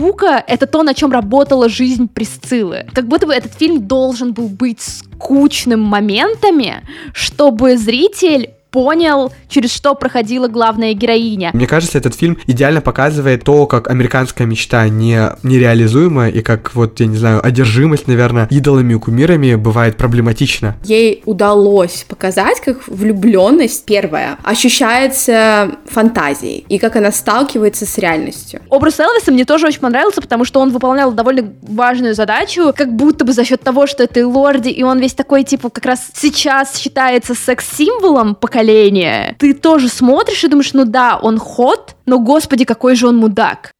скука — это то, на чем работала жизнь Присциллы. Как будто бы этот фильм должен был быть скучным моментами, чтобы зритель понял, через что проходила главная героиня. Мне кажется, этот фильм идеально показывает то, как американская мечта не, нереализуема, и как вот, я не знаю, одержимость, наверное, идолами и кумирами бывает проблематична. Ей удалось показать, как влюбленность, первая, ощущается фантазией, и как она сталкивается с реальностью. Образ Элвиса мне тоже очень понравился, потому что он выполнял довольно важную задачу, как будто бы за счет того, что это и лорди, и он весь такой, типа, как раз сейчас считается секс-символом поколения, поколения. Ты тоже смотришь и думаешь, ну да, он ход, но господи, какой же он мудак.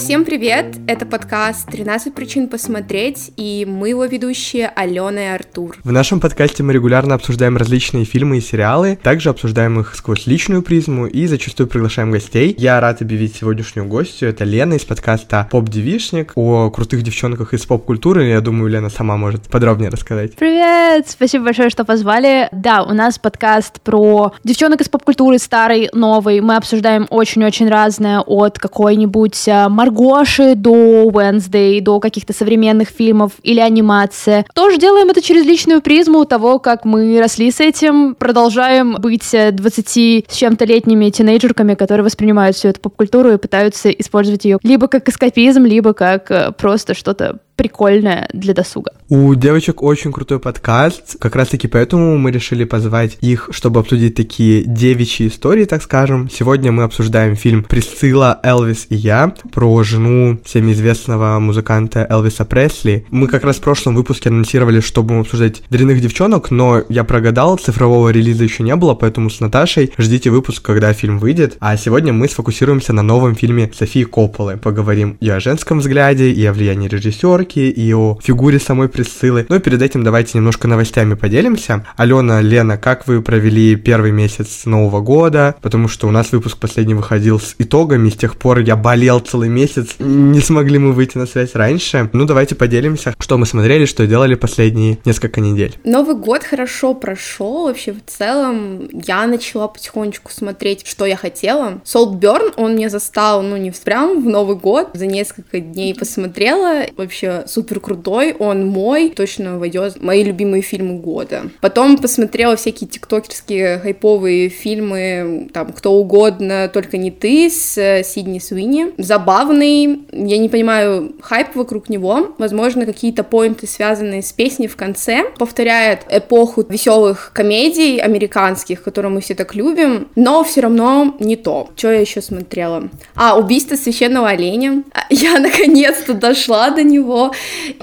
Всем привет! Это подкаст «13 причин посмотреть» и мы его ведущие Алена и Артур. В нашем подкасте мы регулярно обсуждаем различные фильмы и сериалы, также обсуждаем их сквозь личную призму и зачастую приглашаем гостей. Я рад объявить сегодняшнюю гостью, это Лена из подкаста «Поп-девишник» о крутых девчонках из поп-культуры. Я думаю, Лена сама может подробнее рассказать. Привет! Спасибо большое, что позвали. Да, у нас подкаст про девчонок из поп-культуры, старый, новый. Мы обсуждаем очень-очень разное от какой-нибудь э, Маргоши до Wednesday, до каких-то современных фильмов или анимации. Тоже делаем это через личную призму того, как мы росли с этим, продолжаем быть 20 с чем-то летними тинейджерками, которые воспринимают всю эту поп-культуру и пытаются использовать ее либо как эскапизм, либо как э, просто что-то прикольное для досуга. У девочек очень крутой подкаст, как раз-таки поэтому мы решили позвать их, чтобы обсудить такие девичьи истории, так скажем. Сегодня мы обсуждаем фильм «Присцилла, Элвис и я» про жену всем известного музыканта Элвиса Пресли. Мы как раз в прошлом выпуске анонсировали, что будем обсуждать «Дрянных девчонок», но я прогадал, цифрового релиза еще не было, поэтому с Наташей ждите выпуск, когда фильм выйдет. А сегодня мы сфокусируемся на новом фильме Софии Копполы. Поговорим и о женском взгляде, и о влиянии режиссера, музыки и о фигуре самой Присциллы. Но перед этим давайте немножко новостями поделимся. Алена, Лена, как вы провели первый месяц Нового года? Потому что у нас выпуск последний выходил с итогами, с тех пор я болел целый месяц, не смогли мы выйти на связь раньше. Ну, давайте поделимся, что мы смотрели, что делали последние несколько недель. Новый год хорошо прошел, вообще в целом я начала потихонечку смотреть, что я хотела. Солтберн, он мне застал, ну, не прям в Новый год, за несколько дней посмотрела, вообще супер крутой, он мой, точно войдет мои любимые фильмы года. Потом посмотрела всякие тиктокерские хайповые фильмы, там, кто угодно, только не ты, с э, Сидни Суини. Забавный, я не понимаю, хайп вокруг него, возможно, какие-то поинты, связанные с песней в конце, повторяет эпоху веселых комедий американских, которые мы все так любим, но все равно не то. Что я еще смотрела? А, «Убийство священного оленя». Я наконец-то дошла до него,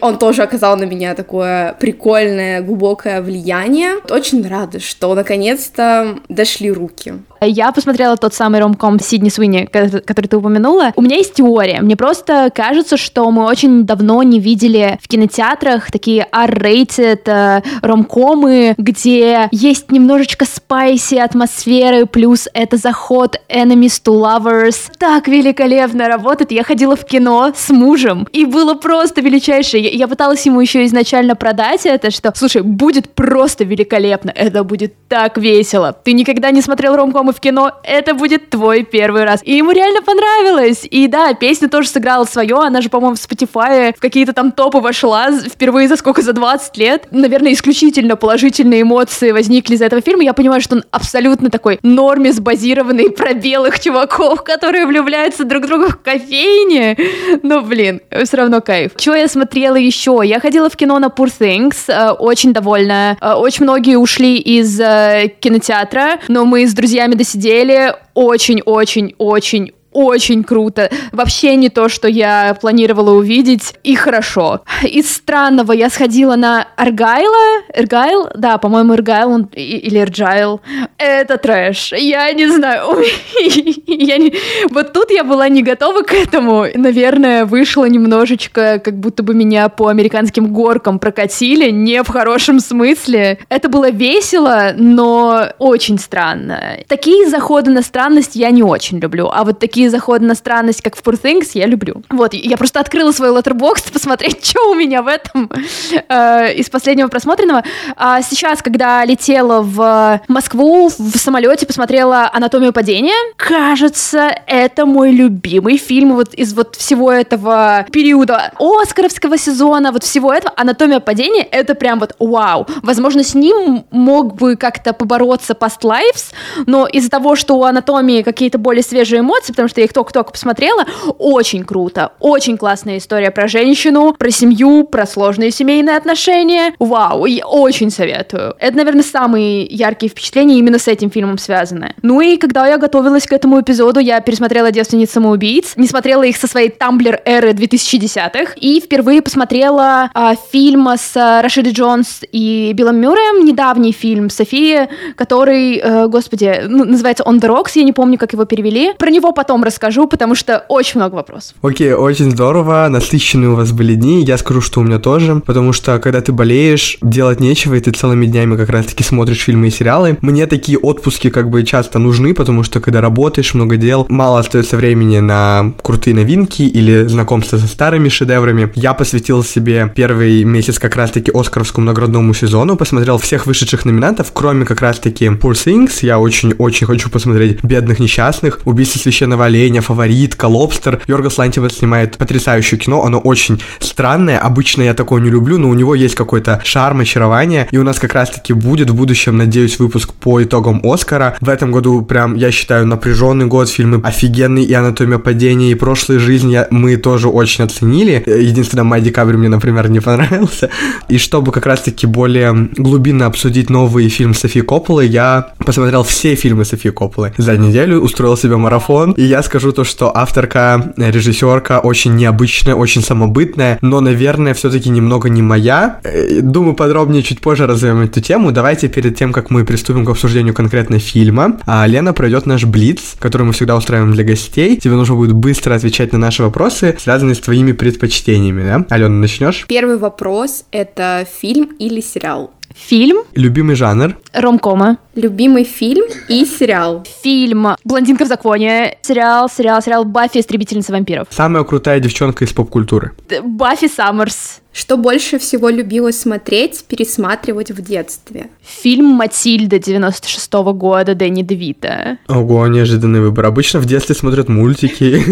он тоже оказал на меня такое прикольное, глубокое влияние. Очень рада, что наконец-то дошли руки. Я посмотрела тот самый ромком Сидни Суини, который ты упомянула. У меня есть теория. Мне просто кажется, что мы очень давно не видели в кинотеатрах такие R-rated э, ромкомы, где есть немножечко спайси атмосферы, плюс это заход enemies to lovers. Так великолепно работает. Я ходила в кино с мужем, и было просто величайшее. Я пыталась ему еще изначально продать это, что, слушай, будет просто великолепно, это будет так весело. Ты никогда не смотрел ромком мы в кино, это будет твой первый раз. И ему реально понравилось. И да, песня тоже сыграла свое, она же, по-моему, в Spotify в какие-то там топы вошла впервые за сколько, за 20 лет. Наверное, исключительно положительные эмоции возникли из этого фильма. Я понимаю, что он абсолютно такой нормис базированный про белых чуваков, которые влюбляются друг в друга в кофейне. Но, блин, все равно кайф. Что я смотрела еще? Я ходила в кино на Poor Things, э, очень довольная. Э, очень многие ушли из э, кинотеатра, но мы с друзьями досидели очень-очень-очень очень круто. Вообще не то, что я планировала увидеть. И хорошо. Из странного я сходила на Аргайла. Эргайл? Да, по-моему, Эргайл он... или Эрджайл. Это трэш. Я не знаю. я не... Вот тут я была не готова к этому. Наверное, вышло немножечко, как будто бы меня по американским горкам прокатили. Не в хорошем смысле. Это было весело, но очень странно. Такие заходы на странность я не очень люблю. А вот такие такие заходы на странность, как в Poor Things, я люблю. Вот, я просто открыла свой letterbox посмотреть, что у меня в этом э, из последнего просмотренного. А сейчас, когда летела в Москву в самолете, посмотрела «Анатомию падения», кажется, это мой любимый фильм вот из вот всего этого периода Оскаровского сезона, вот всего этого. «Анатомия падения» — это прям вот вау. Возможно, с ним мог бы как-то побороться Past Lives, но из-за того, что у «Анатомии» какие-то более свежие эмоции, потому что я их только-только посмотрела, очень круто. Очень классная история про женщину, про семью, про сложные семейные отношения. Вау, я очень советую. Это, наверное, самые яркие впечатления именно с этим фильмом связаны. Ну и когда я готовилась к этому эпизоду, я пересмотрела «Девственниц самоубийц», не смотрела их со своей тамблер эры 2010-х, и впервые посмотрела а, фильм с а, Рашидой Джонс и Биллом Мюрреем, недавний фильм Софии, который, э, господи, ну, называется «On the Rocks», я не помню, как его перевели. Про него потом расскажу, потому что очень много вопросов. Окей, очень здорово, насыщенные у вас были дни, я скажу, что у меня тоже, потому что когда ты болеешь, делать нечего, и ты целыми днями как раз-таки смотришь фильмы и сериалы. Мне такие отпуски как бы часто нужны, потому что когда работаешь, много дел, мало остается времени на крутые новинки или знакомство со старыми шедеврами. Я посвятил себе первый месяц как раз-таки Оскаровскому наградному сезону, посмотрел всех вышедших номинантов, кроме как раз-таки Poor Things, я очень-очень хочу посмотреть «Бедных несчастных», «Убийство священного оленя», «Фаворитка», «Лобстер». Йоргас Лантьевец снимает потрясающее кино, оно очень странное, обычно я такое не люблю, но у него есть какой-то шарм, очарование, и у нас как раз-таки будет в будущем, надеюсь, выпуск по итогам Оскара. В этом году прям, я считаю, напряженный год, фильмы офигенный, и «Анатомия падения», и «Прошлая жизнь» я, мы тоже очень оценили. Единственное, «Май декабрь» мне, например, не понравился. И чтобы как раз-таки более глубинно обсудить новый фильм Софии Копполы, я посмотрел все фильмы Софии Копполы. За неделю устроил себе марафон, и я скажу то, что авторка, режиссерка очень необычная, очень самобытная, но, наверное, все-таки немного не моя. Э, думаю, подробнее чуть позже развиваем эту тему. Давайте перед тем, как мы приступим к обсуждению конкретно фильма, а Лена пройдет наш блиц, который мы всегда устраиваем для гостей. Тебе нужно будет быстро отвечать на наши вопросы, связанные с твоими предпочтениями, да? Алена, начнешь? Первый вопрос — это фильм или сериал? Фильм. Любимый жанр. Ромкома. Любимый фильм и сериал. Фильм «Блондинка в законе». Сериал, сериал, сериал «Баффи. Истребительница вампиров». Самая крутая девчонка из поп-культуры. Баффи Саммерс. Что больше всего любила смотреть, пересматривать в детстве? Фильм «Матильда» 96 -го года Дэнни Девита. Ого, неожиданный выбор. Обычно в детстве смотрят мультики.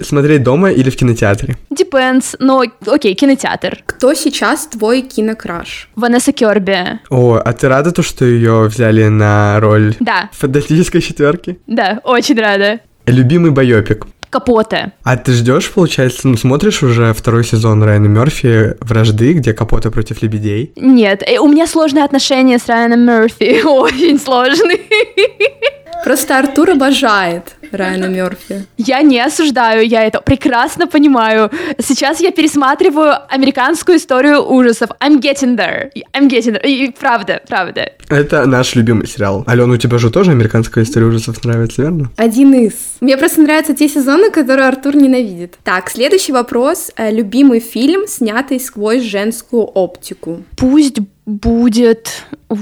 Смотреть дома или в кинотеатре? Depends. Но, окей, кинотеатр. Кто сейчас твой кинокраш? Ванесса Керби. О, а ты рада то, что ее взяли на роль Да, фантастической четверки? да, очень рада. Любимый байопик. Капоте. А ты ждешь, получается, ну смотришь уже второй сезон Райана Мерфи «Вражды», где Капота против лебедей? Нет, э, у меня сложные отношения с Райаном Мерфи. Очень сложные. Просто Артур обожает Райана Мерфи. Я не осуждаю, я это прекрасно понимаю. Сейчас я пересматриваю американскую историю ужасов. I'm getting there. I'm getting there. И правда, правда. Это наш любимый сериал. Алена, у тебя же тоже американская история ужасов нравится, верно? Один из. Мне просто нравятся те сезоны, которые Артур ненавидит. Так, следующий вопрос. Э, Любимый фильм, снятый сквозь женскую оптику. Пусть будет... Уф.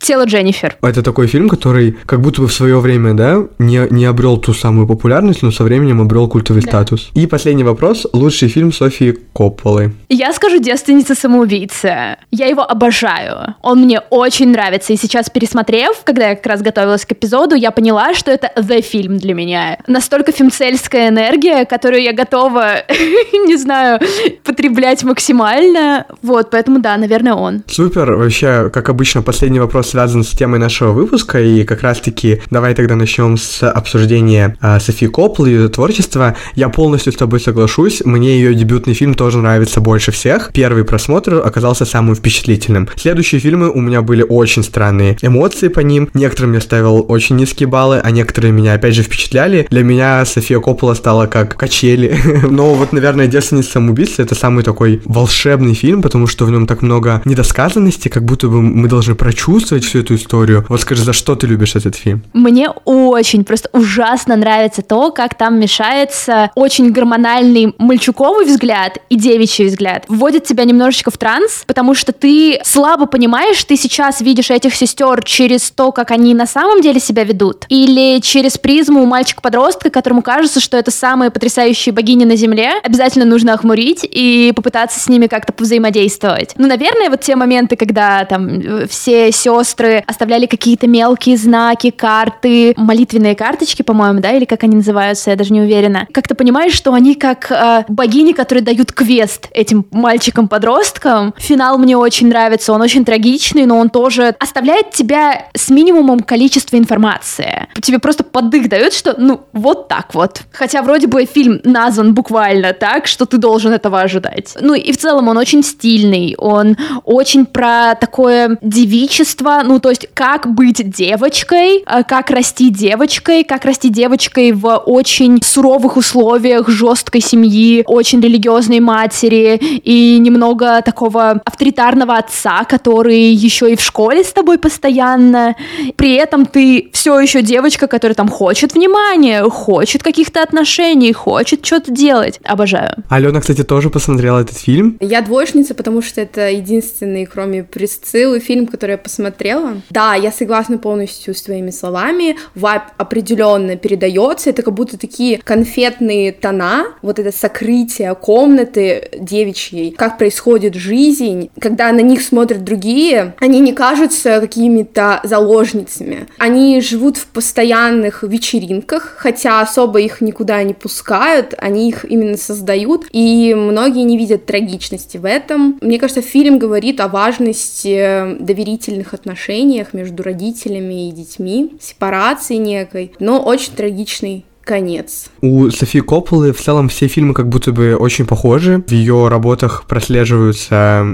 Тело Дженнифер. Это такой фильм, который как будто бы в свое время, да, не, не обрел ту самую популярность, но со временем обрел культовый статус. И последний вопрос. Лучший фильм Софии Копполы. Я скажу «Девственница самоубийца». Я его обожаю. Он мне очень нравится. И сейчас, пересмотрев, когда я как раз готовилась к эпизоду, я поняла, что это the фильм для меня. Настолько фемцельская энергия, которую я готова, не знаю, потреблять максимально. Вот, поэтому да, наверное, он. Супер. Вообще, как обычно, последний вопрос связан с темой нашего выпуска, и как раз-таки давай тогда начнем с обсуждения а, Софии Копполы и ее творчества. Я полностью с тобой соглашусь, мне ее дебютный фильм тоже нравится больше всех. Первый просмотр оказался самым впечатлительным. Следующие фильмы у меня были очень странные эмоции по ним, некоторым я ставил очень низкие баллы, а некоторые меня опять же впечатляли. Для меня София Коппола стала как качели. Но вот, наверное, «Девственница самоубийца» — это самый такой волшебный фильм, потому что в нем так много недосказанности, как будто бы мы должны прочувствовать описывать всю эту историю. Вот скажи, за что ты любишь этот фильм? Мне очень, просто ужасно нравится то, как там мешается очень гормональный мальчуковый взгляд и девичий взгляд. Вводит тебя немножечко в транс, потому что ты слабо понимаешь, ты сейчас видишь этих сестер через то, как они на самом деле себя ведут, или через призму мальчика-подростка, которому кажется, что это самые потрясающие богини на Земле, обязательно нужно охмурить и попытаться с ними как-то повзаимодействовать. Ну, наверное, вот те моменты, когда там все сестры оставляли какие-то мелкие знаки, карты, молитвенные карточки, по-моему, да, или как они называются, я даже не уверена. Как ты понимаешь, что они как э, богини, которые дают квест этим мальчикам-подросткам. Финал мне очень нравится, он очень трагичный, но он тоже оставляет тебя с минимумом количества информации. Тебе просто подых дает, что, ну, вот так вот. Хотя вроде бы фильм назван буквально так, что ты должен этого ожидать. Ну и в целом он очень стильный, он очень про такое девичество, ну то есть как быть девочкой, э, как расти девочкой, как расти девочкой в очень суровых условиях жесткой семьи, очень религиозной матери и немного такого авторитарного отца, который еще и в школе с тобой постоянно. При этом ты все еще девочка, которая там хочет внимания, хочет каких-то отношений, хочет что-то делать. Обожаю. Алена, кстати, тоже посмотрела этот фильм. Я двоечница, потому что это единственный, кроме Присциллы, фильм, который я посмотрела. Да, я согласна полностью с твоими словами. Вайп определенно передается. Это как будто такие конфетные тона, вот это сокрытие комнаты девичьей, как происходит жизнь, когда на них смотрят другие, они не кажутся какими-то заложницами. Они живут в постоянных вечеринках, хотя особо их никуда не пускают, они их именно создают, и многие не видят трагичности в этом. Мне кажется, фильм говорит о важности доверительных отношениях между родителями и детьми, сепарации некой, но очень трагичный конец. У Софии Копполы в целом все фильмы как будто бы очень похожи. В ее работах прослеживаются,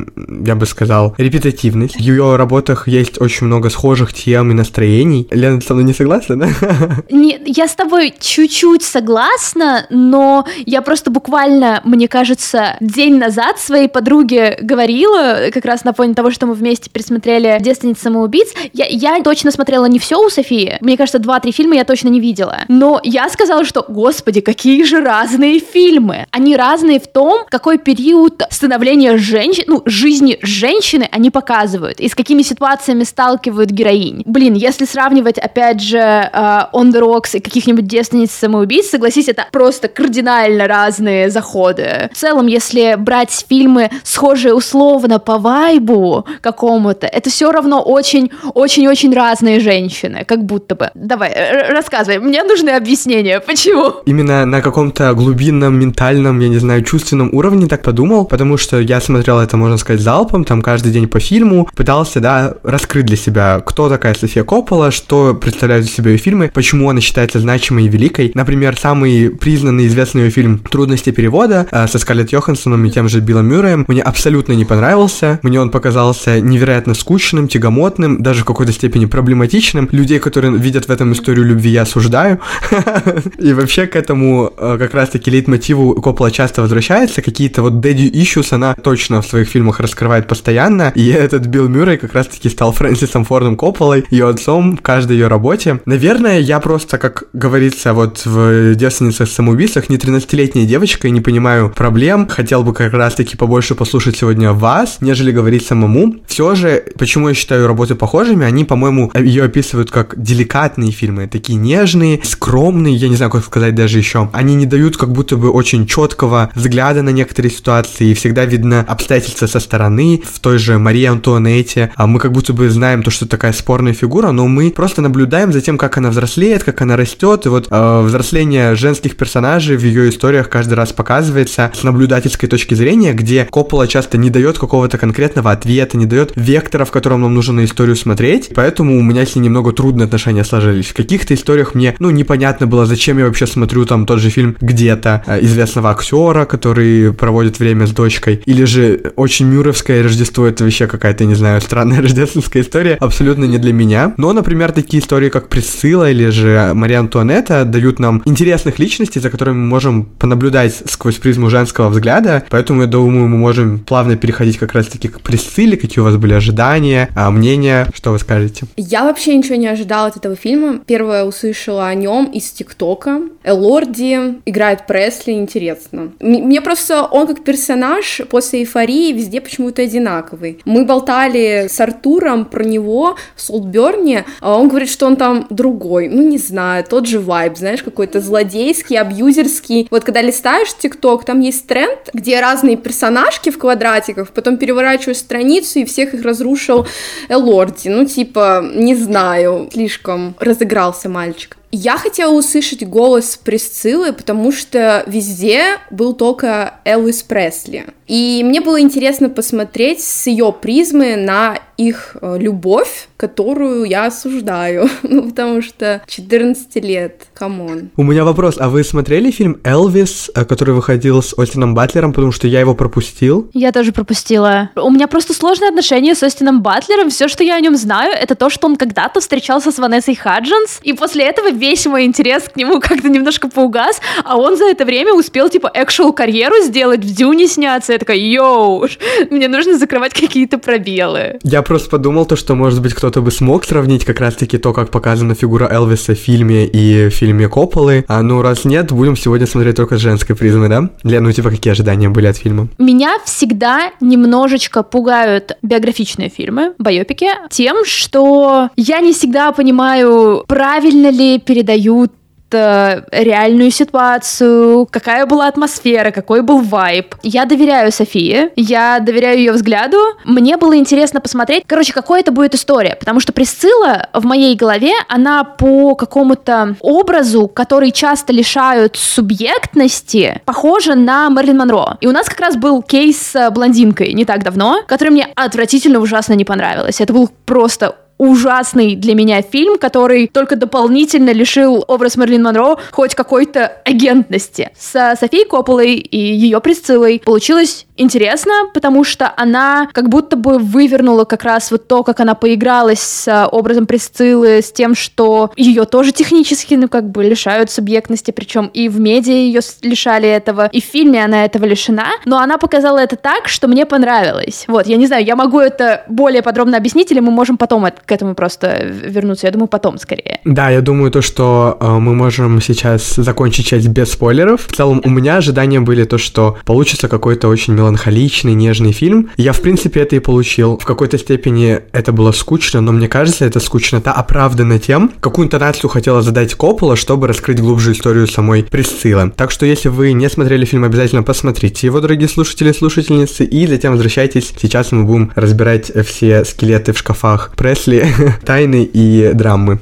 я бы сказал, репетативность. В ее работах есть очень много схожих тем и настроений. Лена, ты со мной не согласна, да? Не, я с тобой чуть-чуть согласна, но я просто буквально, мне кажется, день назад своей подруге говорила, как раз на фоне того, что мы вместе пересмотрели «Девственниц самоубийц», я, я точно смотрела не все у Софии. Мне кажется, два-три фильма я точно не видела. Но я сказала, что, господи, какие же разные фильмы. Они разные в том, какой период становления женщин, ну, жизни женщины они показывают, и с какими ситуациями сталкивают героинь. Блин, если сравнивать, опять же, uh, On the Rocks и каких-нибудь девственниц самоубийц, согласись, это просто кардинально разные заходы. В целом, если брать фильмы, схожие условно по вайбу какому-то, это все равно очень-очень-очень разные женщины, как будто бы. Давай, рассказывай, мне нужны объяснения Почему? Именно на каком-то глубинном, ментальном, я не знаю, чувственном уровне так подумал, потому что я смотрел это, можно сказать, залпом, там каждый день по фильму, пытался, да, раскрыть для себя, кто такая София Коппола, что представляют из себя ее фильмы, почему она считается значимой и великой. Например, самый признанный известный ее фильм «Трудности перевода» э, со Скарлетт Йохансsoном и тем же Биллом Мюрреем мне абсолютно не понравился. Мне он показался невероятно скучным, тягомотным, даже в какой-то степени проблематичным. Людей, которые видят в этом историю любви, я осуждаю. И вообще этому э, как раз-таки лейтмотиву Коппола часто возвращается. Какие-то вот daddy issues она точно в своих фильмах раскрывает постоянно. И этот Билл Мюррей как раз-таки стал Фрэнсисом Фордом Копполой, ее отцом в каждой ее работе. Наверное, я просто, как говорится вот в «Девственницах самоубийцах», не 13-летняя девочка и не понимаю проблем. Хотел бы как раз-таки побольше послушать сегодня вас, нежели говорить самому. Все же, почему я считаю работы похожими, они, по-моему, ее описывают как деликатные фильмы, такие нежные, скромные, я не знаю, как сказать даже еще, они не дают как будто бы очень четкого взгляда на некоторые ситуации, и всегда видно обстоятельства со стороны. В той же Марии а мы как будто бы знаем то, что такая спорная фигура, но мы просто наблюдаем за тем, как она взрослеет, как она растет, и вот э, взросление женских персонажей в ее историях каждый раз показывается с наблюдательской точки зрения, где Коппола часто не дает какого-то конкретного ответа, не дает вектора, в котором нам нужно на историю смотреть, поэтому у меня с ней немного трудные отношения сложились. В каких-то историях мне, ну, непонятно было, зачем я вообще смотрю там тот же фильм где-то э, известного актера, который проводит время с дочкой, или же очень мюровское Рождество, это вообще какая-то, не знаю, странная рождественская история, абсолютно не для меня. Но, например, такие истории, как Присцилла или же Мария Антуанетта дают нам интересных личностей, за которыми мы можем понаблюдать сквозь призму женского взгляда, поэтому я думаю, мы можем плавно переходить как раз-таки к Присцилле, какие у вас были ожидания, а, мнения, что вы скажете? Я вообще ничего не ожидала от этого фильма. Первое услышала о нем из ТикТока. Элорди играет Пресли, интересно. Мне просто он как персонаж после эйфории везде почему-то одинаковый. Мы болтали с Артуром про него в Солтберне, а он говорит, что он там другой. Ну, не знаю, тот же вайб, знаешь, какой-то злодейский, абьюзерский. Вот когда листаешь ТикТок, там есть тренд, где разные персонажки в квадратиках, потом переворачиваешь страницу и всех их разрушил Элорди. Ну, типа, не знаю, слишком разыгрался мальчик. Я хотела услышать голос Присциллы, потому что везде был только Элвис Пресли. И мне было интересно посмотреть с ее призмы на их э, любовь, которую я осуждаю, ну, потому что 14 лет, come on. У меня вопрос, а вы смотрели фильм «Элвис», э, который выходил с Остином Батлером, потому что я его пропустил? Я тоже пропустила. У меня просто сложные отношения с Остином Батлером, все, что я о нем знаю, это то, что он когда-то встречался с Ванессой Хаджинс, и после этого весь мой интерес к нему как-то немножко поугас, а он за это время успел, типа, экшел карьеру сделать, в Дюне сняться, я такая, йоу, мне нужно закрывать какие-то пробелы. Я просто подумал то, что, может быть, кто-то бы смог сравнить как раз-таки то, как показана фигура Элвиса в фильме и в фильме Копполы. А ну, раз нет, будем сегодня смотреть только с женской призмы, да? Лен, ну, типа, какие ожидания были от фильма? Меня всегда немножечко пугают биографичные фильмы, байопики, тем, что я не всегда понимаю, правильно ли передают реальную ситуацию, какая была атмосфера, какой был вайб. Я доверяю Софии, я доверяю ее взгляду. Мне было интересно посмотреть, короче, какой это будет история, потому что Присцилла в моей голове, она по какому-то образу, который часто лишают субъектности, похожа на Мерлин Монро. И у нас как раз был кейс с блондинкой не так давно, который мне отвратительно ужасно не понравилось. Это был просто ужасный для меня фильм, который только дополнительно лишил образ Мерлин Монро хоть какой-то агентности. С Софией Копполой и ее Присциллой получилось интересно, потому что она как будто бы вывернула как раз вот то, как она поигралась с образом Присциллы, с тем, что ее тоже технически, ну, как бы лишают субъектности, причем и в медиа ее лишали этого, и в фильме она этого лишена, но она показала это так, что мне понравилось. Вот, я не знаю, я могу это более подробно объяснить, или мы можем потом к этому просто вернуться. Я думаю, потом скорее. Да, я думаю то, что э, мы можем сейчас закончить часть без спойлеров. В целом, у меня ожидания были то, что получится какой-то очень меланхоличный, нежный фильм. Я, в принципе, это и получил. В какой-то степени это было скучно, но мне кажется, это скучно-то оправдано тем, какую интонацию хотела задать Коппола, чтобы раскрыть глубже историю самой Присциллы. Так что, если вы не смотрели фильм, обязательно посмотрите его, дорогие слушатели и слушательницы, и затем возвращайтесь. Сейчас мы будем разбирать все скелеты в шкафах Пресли тайны и драмы.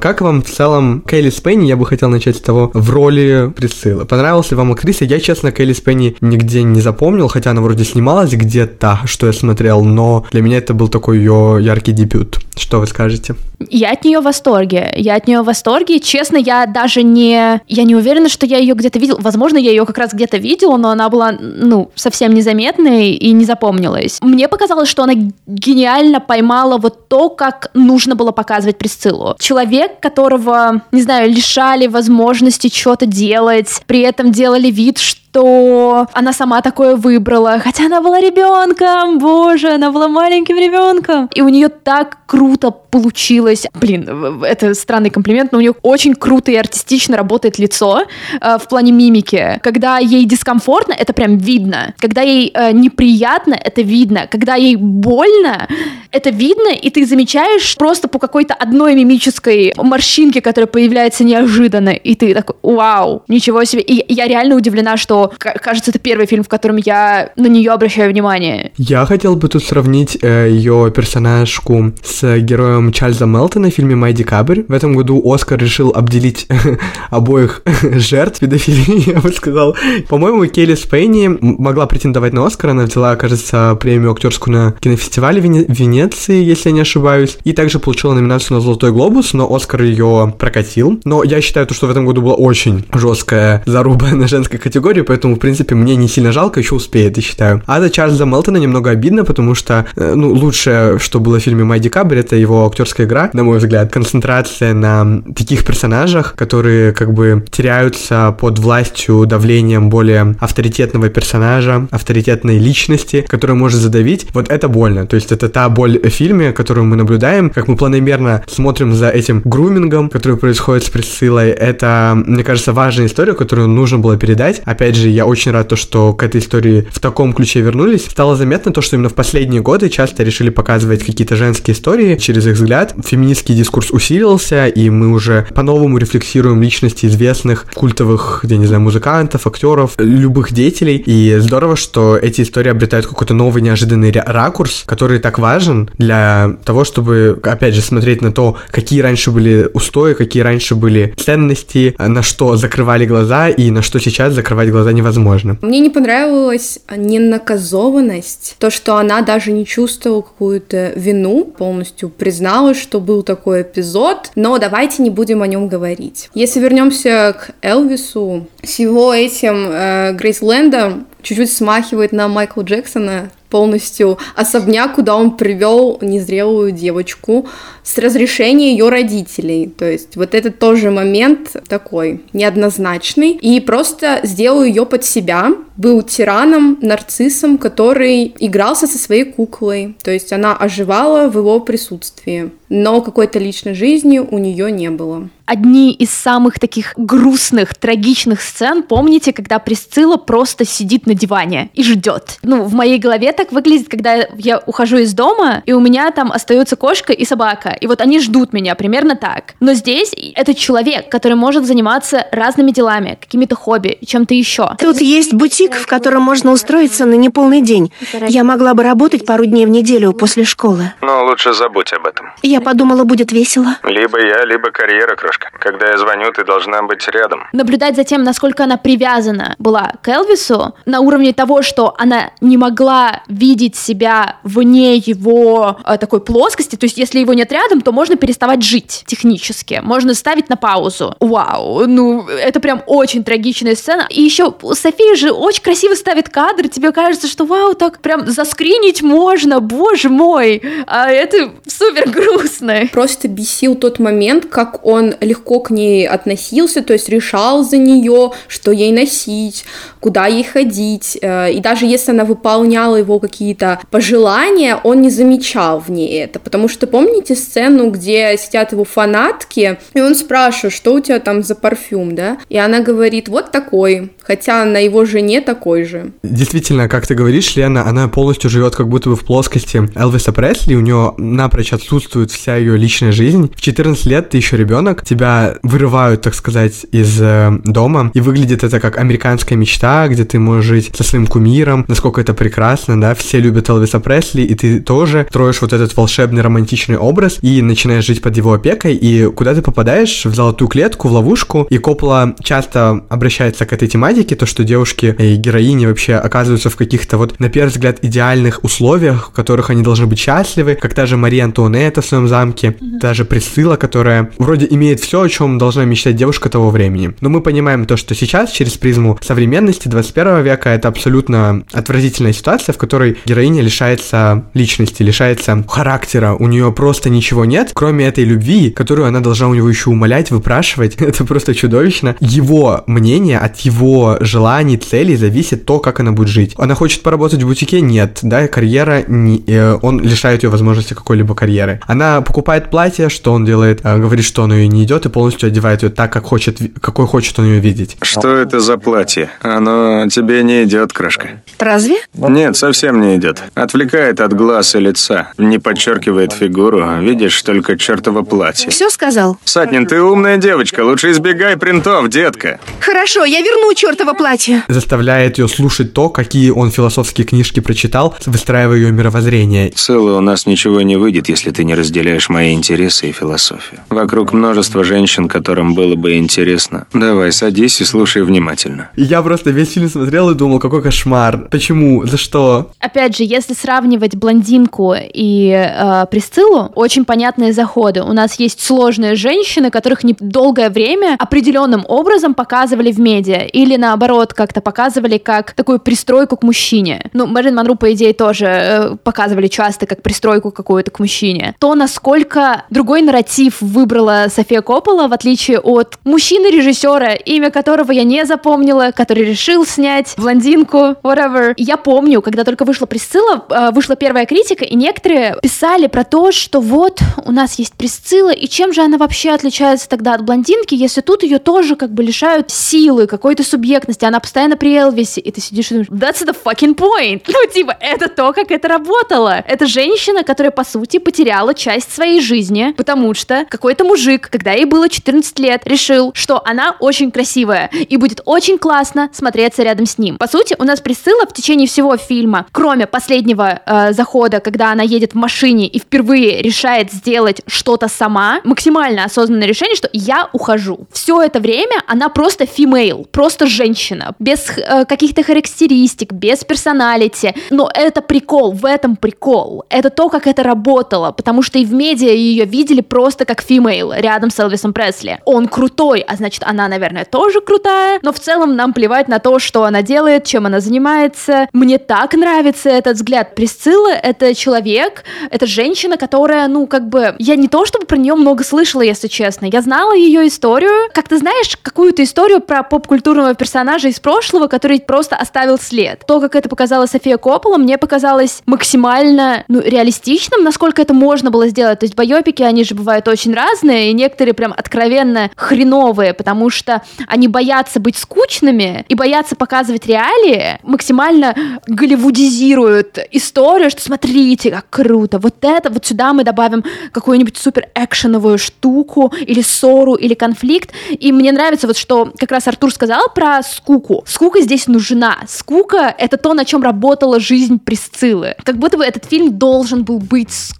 Как вам в целом Кейли Спенни, я бы хотел начать с того, в роли Присциллы? Понравился вам актриса? Я, честно, Кейли Спенни нигде не запомнил, хотя она вроде снималась где-то, что я смотрел, но для меня это был такой ее яркий дебют. Что вы скажете? Я от нее в восторге. Я от нее в восторге. Честно, я даже не... Я не уверена, что я ее где-то видел. Возможно, я ее как раз где-то видела, но она была, ну, совсем незаметной и не запомнилась. Мне показалось, что она гениально поймала вот то, как нужно было показывать Присциллу. Человек, которого, не знаю, лишали возможности что-то делать, при этом делали вид, что что она сама такое выбрала, хотя она была ребенком, боже, она была маленьким ребенком. И у нее так круто получилось. Блин, это странный комплимент, но у нее очень круто и артистично работает лицо э, в плане мимики. Когда ей дискомфортно, это прям видно. Когда ей э, неприятно, это видно. Когда ей больно, это видно, и ты замечаешь просто по какой-то одной мимической морщинке, которая появляется неожиданно, и ты такой, вау, ничего себе. И я реально удивлена, что кажется, это первый фильм, в котором я на нее обращаю внимание. Я хотел бы тут сравнить э, ее персонажку с героем Чарльза Мелтона в фильме «Май Декабрь». В этом году Оскар решил обделить обоих жертв педофилии, я бы сказал. По-моему, Келли Спейни могла претендовать на Оскар, она взяла, кажется, премию актерскую на кинофестивале в Венеции, если я не ошибаюсь, и также получила номинацию на «Золотой глобус», но Оскар ее прокатил. Но я считаю, то, что в этом году была очень жесткая заруба на женской категории, поэтому, в принципе, мне не сильно жалко, еще успеет, я считаю. А за Чарльза Мелтона немного обидно, потому что, э, ну, лучшее, что было в фильме «Май Декабрь», это его актерская игра, на мой взгляд. Концентрация на таких персонажах, которые как бы теряются под властью, давлением более авторитетного персонажа, авторитетной личности, которая может задавить. Вот это больно. То есть это та боль в фильме, которую мы наблюдаем, как мы планомерно смотрим за этим грумингом, который происходит с Присциллой. Это, мне кажется, важная история, которую нужно было передать. Опять же, я очень рад то, что к этой истории в таком ключе вернулись. Стало заметно то, что именно в последние годы часто решили показывать какие-то женские истории через их взгляд. Феминистский дискурс усилился, и мы уже по-новому рефлексируем личности известных культовых, я не знаю, музыкантов, актеров, любых деятелей. И здорово, что эти истории обретают какой-то новый неожиданный ракурс, который так важен для того, чтобы, опять же, смотреть на то, какие раньше были устои, какие раньше были ценности, на что закрывали глаза и на что сейчас закрывать глаза невозможно. Мне не понравилась ненаказованность, то, что она даже не чувствовала какую-то вину, полностью призналась, что был такой эпизод, но давайте не будем о нем говорить. Если вернемся к Элвису, с его этим э, Грейслендом чуть-чуть смахивает на Майкла Джексона, полностью особняк, куда он привел незрелую девочку с разрешения ее родителей. То есть вот это тоже момент такой неоднозначный. И просто сделал ее под себя. Был тираном, нарциссом, который игрался со своей куклой. То есть она оживала в его присутствии. Но какой-то личной жизни у нее не было одни из самых таких грустных, трагичных сцен, помните, когда Присцилла просто сидит на диване и ждет. Ну, в моей голове так выглядит, когда я ухожу из дома, и у меня там остается кошка и собака, и вот они ждут меня, примерно так. Но здесь это человек, который может заниматься разными делами, какими-то хобби, чем-то еще. Тут есть бутик, в котором можно устроиться на неполный день. Я могла бы работать пару дней в неделю после школы. Но лучше забудь об этом. Я подумала, будет весело. Либо я, либо карьера, крошка. Когда я звоню, ты должна быть рядом. Наблюдать за тем, насколько она привязана была к Элвису, на уровне того, что она не могла видеть себя вне его э, такой плоскости, то есть если его нет рядом, то можно переставать жить технически, можно ставить на паузу. Вау, ну это прям очень трагичная сцена. И еще София же очень красиво ставит кадр, тебе кажется, что вау, так прям заскринить можно, боже мой, а это супер грустно. Просто бесил тот момент, как он легко к ней относился, то есть решал за нее, что ей носить, куда ей ходить. Э, и даже если она выполняла его какие-то пожелания, он не замечал в ней это. Потому что помните сцену, где сидят его фанатки, и он спрашивает, что у тебя там за парфюм, да? И она говорит, вот такой, хотя на его жене такой же. Действительно, как ты говоришь, Лена, она полностью живет как будто бы в плоскости Элвиса Пресли, у нее напрочь отсутствует вся ее личная жизнь. В 14 лет ты еще ребенок, тебя вырывают, так сказать, из э, дома, и выглядит это как американская мечта, где ты можешь жить со своим кумиром, насколько это прекрасно, да, все любят Элвиса Пресли, и ты тоже строишь вот этот волшебный романтичный образ и начинаешь жить под его опекой, и куда ты попадаешь? В золотую клетку, в ловушку, и Коппола часто обращается к этой тематике, то, что девушки и героини вообще оказываются в каких-то вот, на первый взгляд, идеальных условиях, в которых они должны быть счастливы, как та же Мария Антуанетта в своем замке, та же Присцилла, которая вроде имеет все, о чем должна мечтать девушка того времени. Но мы понимаем то, что сейчас, через призму современности 21 века, это абсолютно отвратительная ситуация, в которой героиня лишается личности, лишается характера, у нее просто ничего нет, кроме этой любви, которую она должна у него еще умолять, выпрашивать. Это просто чудовищно. Его мнение от его желаний, целей зависит то, как она будет жить. Она хочет поработать в бутике? Нет. Да, карьера, не, э, он лишает ее возможности какой-либо карьеры. Она покупает платье, что он делает? Э, говорит, что оно ей не идет, и полностью одевает ее так, как хочет, какой хочет он ее видеть. Что это за платье? Оно тебе не идет, крошка. Разве? Нет, совсем не идет. Отвлекает от глаз и лица. Не подчеркивает фигуру. Видишь только чертово платье. Все сказал? Сатнин, ты умная девочка. Лучше избегай принтов, детка. Хорошо, я верну чертово платье. Заставляет заставляет ее слушать то, какие он философские книжки прочитал, выстраивая ее мировоззрение. Цело у нас ничего не выйдет, если ты не разделяешь мои интересы и философию. Вокруг множество женщин, которым было бы интересно. Давай, садись и слушай внимательно. Я просто весь фильм смотрел и думал, какой кошмар. Почему? За что? Опять же, если сравнивать блондинку и э, Присциллу, очень понятные заходы. У нас есть сложные женщины, которых не долгое время определенным образом показывали в медиа. Или наоборот, как-то показывали как такую пристройку к мужчине. Ну, Мэрилин Монру, по идее, тоже э, показывали часто как пристройку какую-то к мужчине. То, насколько другой нарратив выбрала София Коппола, в отличие от мужчины-режиссера, имя которого я не запомнила, который решил снять блондинку, whatever. Я помню, когда только вышла Присцилла, э, вышла первая критика, и некоторые писали про то, что вот у нас есть Присцилла, и чем же она вообще отличается тогда от блондинки, если тут ее тоже как бы лишают силы, какой-то субъектности, она постоянно при Элвисе, и ты сидишь и думаешь, that's the fucking point. Ну, типа, это то, как это работало. Это женщина, которая, по сути, потеряла часть своей жизни, потому что какой-то мужик, когда ей было 14 лет, решил, что она очень красивая, и будет очень классно смотреться рядом с ним. По сути, у нас Присцилла в течение всего фильма, кроме последнего э, захода, когда она едет в машине и впервые решает сделать что-то сама, максимально осознанное решение, что я ухожу. Все это время она просто female, просто женщина, без э, каких-то характеристик, без персоналити. Но это прикол, в этом прикол. Это то, как это работало, потому что и в медиа ее видели просто как female рядом с Элвисом Пресли. Он крутой, а значит она, наверное, тоже крутая, но в целом нам плевать на то, что она делает, чем она занимается. Мне так нравится этот взгляд. Присцилла — это человек, это женщина, которая, ну, как бы, я не то чтобы про нее много слышала, если честно. Я знала ее историю. Как ты знаешь, какую-то историю про поп-культурного персонажа из прошлого, который просто оставил след. То, как это показала София Коппола, мне показалось максимально, ну, реалистичным, насколько это можно было сделать. То есть байопики, они же бывают очень разные, и некоторые прям откровенно хреновые, потому что они боятся быть скучными и боятся показывать реалии, максимально голливудизируют историю, что смотрите, как круто, вот это, вот сюда мы добавим какую-нибудь супер экшеновую штуку или ссору или конфликт. И мне нравится вот что как раз Артур сказал про скуку. Скука здесь нужна. Скука — это то, на чем работала жизнь Присциллы. Как будто бы этот фильм должен был быть скучным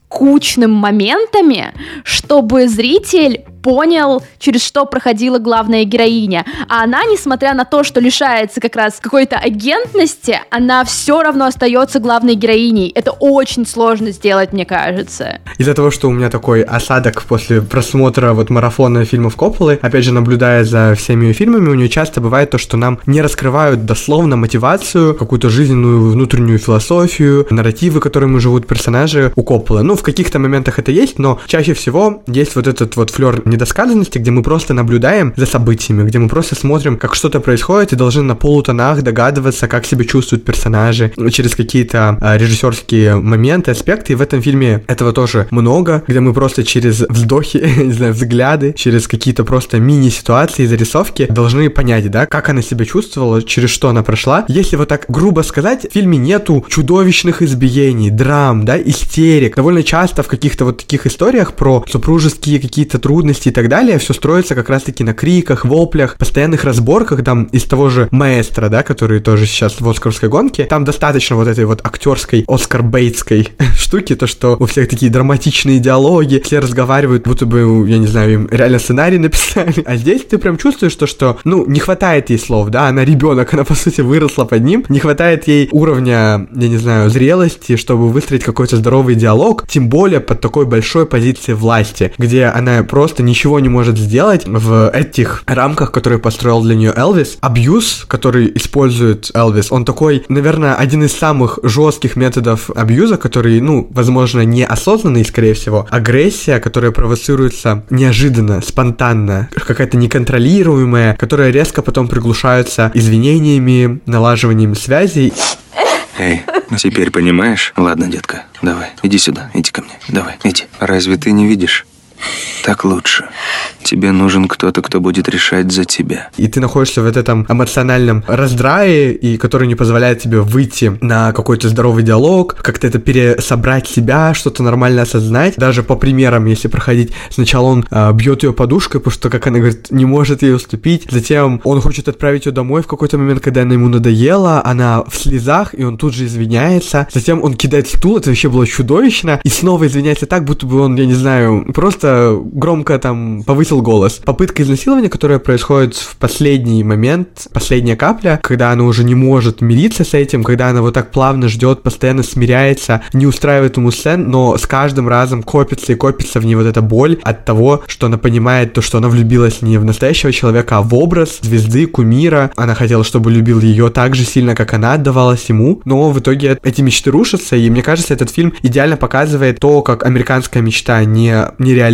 моментами, чтобы зритель понял, через что проходила главная героиня. А она, несмотря на то, что лишается как раз какой-то агентности, она все равно остается главной героиней. Это очень сложно сделать, мне кажется. Из-за того, что у меня такой осадок после просмотра вот марафона фильмов Копполы, опять же, наблюдая за всеми ее фильмами, у нее часто бывает то, что нам не раскрывают дословно мотивацию, какую-то жизненную внутреннюю философию, нарративы, которыми живут персонажи у Копполы. Ну, в каких-то моментах это есть, но чаще всего есть вот этот вот флер недосказанности, где мы просто наблюдаем за событиями, где мы просто смотрим, как что-то происходит, и должны на полутонах догадываться, как себя чувствуют персонажи через какие-то а, режиссерские моменты, аспекты. И в этом фильме этого тоже много, где мы просто через вздохи, не знаю, взгляды, через какие-то просто мини-ситуации, зарисовки должны понять, да, как она себя чувствовала, через что она прошла. Если вот так грубо сказать, в фильме нету чудовищных избиений, драм, да, истерик. Довольно часто в каких-то вот таких историях про супружеские какие-то трудности и так далее, все строится как раз-таки на криках, воплях, постоянных разборках, там, из того же маэстро, да, который тоже сейчас в Оскаровской гонке, там достаточно вот этой вот актерской, Оскар Бейтской штуки, то, что у всех такие драматичные диалоги, все разговаривают, будто бы, я не знаю, им реально сценарий написали, а здесь ты прям чувствуешь то, что, ну, не хватает ей слов, да, она ребенок, она, по сути, выросла под ним, не хватает ей уровня, я не знаю, зрелости, чтобы выстроить какой-то здоровый диалог, тем более под такой большой позицией власти, где она просто ничего не может сделать в этих рамках, которые построил для нее Элвис. Абьюз, который использует Элвис, он такой, наверное, один из самых жестких методов абьюза, который, ну, возможно, неосознанный, скорее всего. Агрессия, которая провоцируется неожиданно, спонтанно, какая-то неконтролируемая, которая резко потом приглушается извинениями, налаживанием связей. Эй, теперь понимаешь? Ладно, детка, давай, иди сюда, иди ко мне, давай, иди. Разве ты не видишь? Так лучше. Тебе нужен кто-то, кто будет решать за тебя. И ты находишься в этом эмоциональном раздрае, и который не позволяет тебе выйти на какой-то здоровый диалог, как-то это пересобрать себя, что-то нормально осознать. Даже по примерам, если проходить, сначала он э, бьет ее подушкой, потому что, как она говорит, не может ей уступить. Затем он хочет отправить ее домой в какой-то момент, когда она ему надоела, она в слезах, и он тут же извиняется. Затем он кидает стул, это вообще было чудовищно, и снова извиняется так, будто бы он, я не знаю, просто громко там повысил голос. Попытка изнасилования, которая происходит в последний момент, последняя капля, когда она уже не может мириться с этим, когда она вот так плавно ждет, постоянно смиряется, не устраивает ему сцен, но с каждым разом копится и копится в ней вот эта боль от того, что она понимает то, что она влюбилась не в настоящего человека, а в образ звезды, кумира. Она хотела, чтобы любил ее так же сильно, как она отдавалась ему, но в итоге эти мечты рушатся, и мне кажется, этот фильм идеально показывает то, как американская мечта не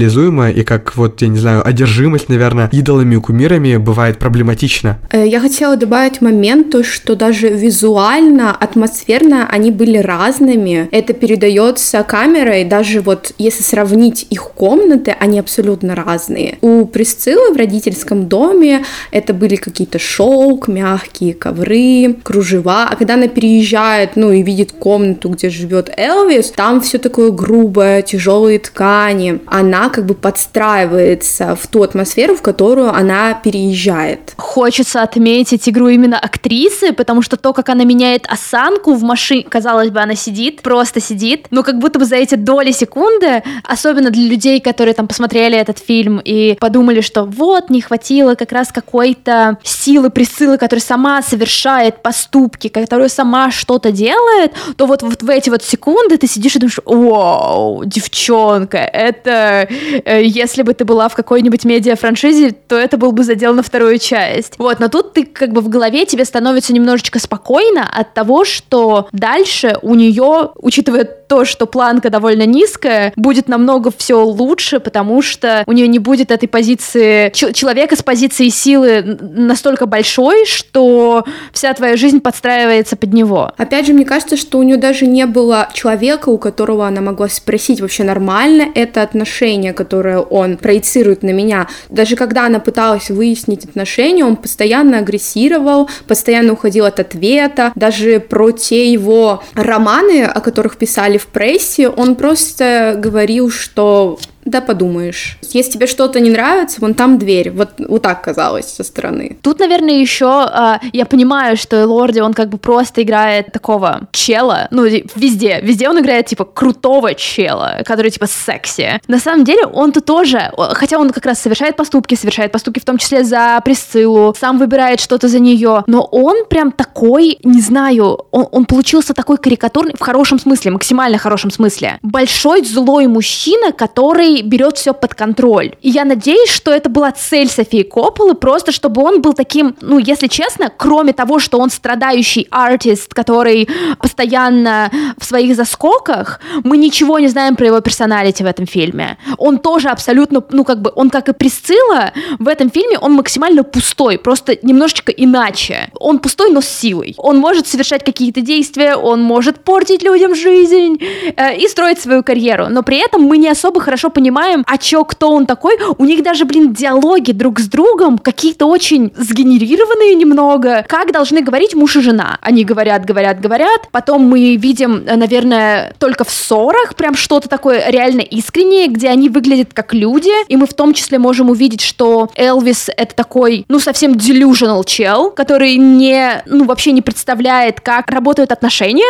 нереализуема, и как вот, я не знаю, одержимость, наверное, идолами и кумирами бывает проблематично. Э, я хотела добавить момент, то, что даже визуально, атмосферно они были разными. Это передается камерой, даже вот если сравнить их комнаты, они абсолютно разные. У Присциллы в родительском доме это были какие-то шелк, мягкие ковры, кружева, а когда она переезжает, ну и видит комнату, где живет Элвис, там все такое грубое, тяжелые ткани. Она как бы подстраивается в ту атмосферу, в которую она переезжает. Хочется отметить игру именно актрисы, потому что то, как она меняет осанку в машине, казалось бы, она сидит, просто сидит, но как будто бы за эти доли секунды, особенно для людей, которые там посмотрели этот фильм и подумали, что вот, не хватило как раз какой-то силы присылы, которая сама совершает поступки, которая сама что-то делает, то вот, вот в эти вот секунды ты сидишь и думаешь, вау, девчонка, это если бы ты была в какой-нибудь медиа-франшизе, то это был бы задел на вторую часть. Вот, но тут ты как бы в голове тебе становится немножечко спокойно от того, что дальше у нее, учитывая то, что планка довольно низкая, будет намного все лучше, потому что у нее не будет этой позиции человека с позиции силы настолько большой, что вся твоя жизнь подстраивается под него. Опять же, мне кажется, что у нее даже не было человека, у которого она могла спросить вообще нормально это отношение, которое он проецирует на меня. Даже когда она пыталась выяснить отношения, он постоянно агрессировал, постоянно уходил от ответа. Даже про те его романы, о которых писали в прессе, он просто говорил, что да подумаешь. Если тебе что-то не нравится, вон там дверь. Вот, вот так казалось со стороны. Тут, наверное, еще э, я понимаю, что Лорди, он как бы просто играет такого чела. Ну, везде. Везде он играет, типа, крутого чела, который, типа, секси. На самом деле, он тут тоже, хотя он как раз совершает поступки, совершает поступки в том числе за Присциллу, сам выбирает что-то за нее, но он прям такой, не знаю, он, он получился такой карикатурный, в хорошем смысле, максимально хорошем смысле. Большой злой мужчина, который берет все под контроль. И я надеюсь, что это была цель Софии Копполы, просто чтобы он был таким, ну, если честно, кроме того, что он страдающий артист, который постоянно в своих заскоках, мы ничего не знаем про его персоналити в этом фильме. Он тоже абсолютно, ну, как бы, он как и Присцилла, в этом фильме он максимально пустой, просто немножечко иначе. Он пустой, но с силой. Он может совершать какие-то действия, он может портить людям жизнь э, и строить свою карьеру, но при этом мы не особо хорошо понимаем, понимаем, а чё, кто он такой. У них даже, блин, диалоги друг с другом какие-то очень сгенерированные немного. Как должны говорить муж и жена? Они говорят, говорят, говорят. Потом мы видим, наверное, только в ссорах прям что-то такое реально искреннее, где они выглядят как люди. И мы в том числе можем увидеть, что Элвис это такой, ну, совсем delusional чел, который не, ну, вообще не представляет, как работают отношения,